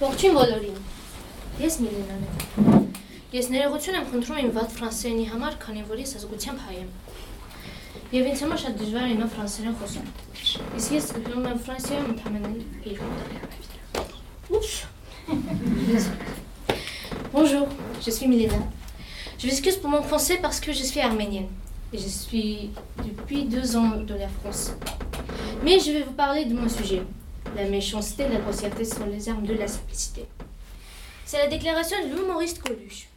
Ողջույն բոլորին։ Ես Միլենան եմ։ Ես ներողություն եմ խնդրում իմ վատ ֆրանսերենի համար, քանի որ ես ազգությամբ հայ եմ։ Եվ ինձ համար շատ դժվար է նա ֆրանսերեն խոսել։ Իսկ ես գնում եմ Ֆրանսիայում ընդամենը 2 տարի։ Ուշ։ Bonjour, je suis Milena. Je m'excuse pour mon français parce que je suis arménienne. Et je suis depuis deux ans de la France. Mais je vais vous parler de mon sujet. la méchanceté, la grossièreté sont les armes de la simplicité. C'est la déclaration de l'humoriste Coluche.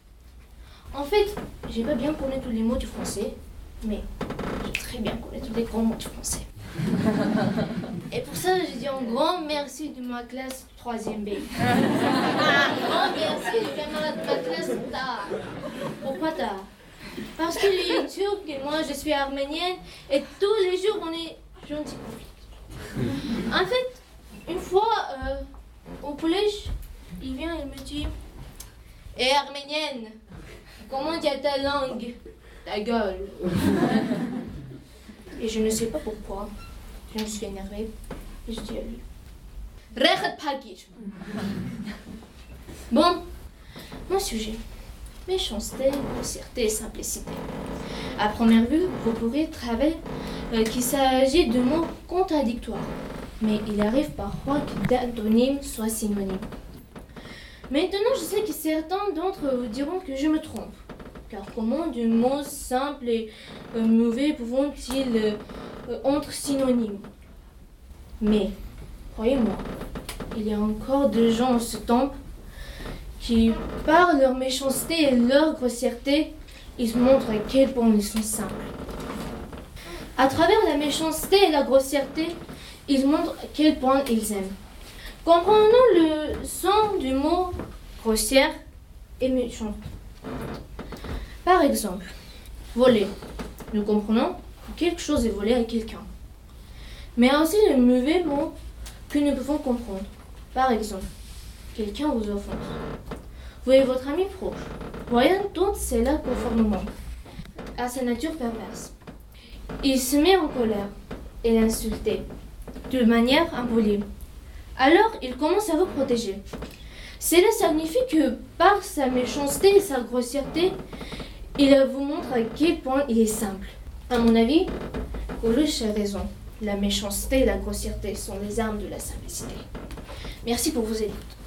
En fait, j'ai pas bien connu tous les mots du français, mais j'ai très bien connu tous les grands mots du français. Et pour ça, je dis un grand merci de ma classe 3e B. Un grand merci aux camarades de ma classe tard. Pourquoi tard? Parce que les Turcs et moi, je suis arménienne, et tous les jours, on est gentils. En fait, une fois, euh, au collège, il vient et me dit Hé arménienne, comment tu as ta langue? Ta gueule. Et je ne sais pas pourquoi. Je me suis énervée et je dis à lui Rechet Pagir. Bon, mon sujet méchanceté, grossièreté et simplicité. À première vue, vous pourriez trouver euh, qu'il s'agit de mots contradictoires, mais il arrive parfois que d'antonymes soient synonymes. Maintenant, je sais que certains d'entre vous diront que je me trompe, car comment de mots simples et euh, mauvais pouvons-ils euh, euh, être synonymes? Mais, croyez-moi, il y a encore des gens en ce temps qui, par leur méchanceté et leur grossièreté, ils montrent à quel point ils sont simples. À travers la méchanceté et la grossièreté, ils montrent quel point ils aiment. Comprenons le sens du mot grossière et méchant. Par exemple, voler. Nous comprenons que quelque chose est volé à quelqu'un. Mais aussi le mauvais mot que nous pouvons comprendre. Par exemple, quelqu'un vous offense. Êtes votre ami proche. Voyant tout cela conformément à sa nature perverse. Il se met en colère et l'insulter de manière impolie. Alors il commence à vous protéger. Cela signifie que par sa méchanceté et sa grossièreté, il vous montre à quel point il est simple. À mon avis, Coluche a raison. La méchanceté et la grossièreté sont les armes de la simplicité. Merci pour vos écoutes.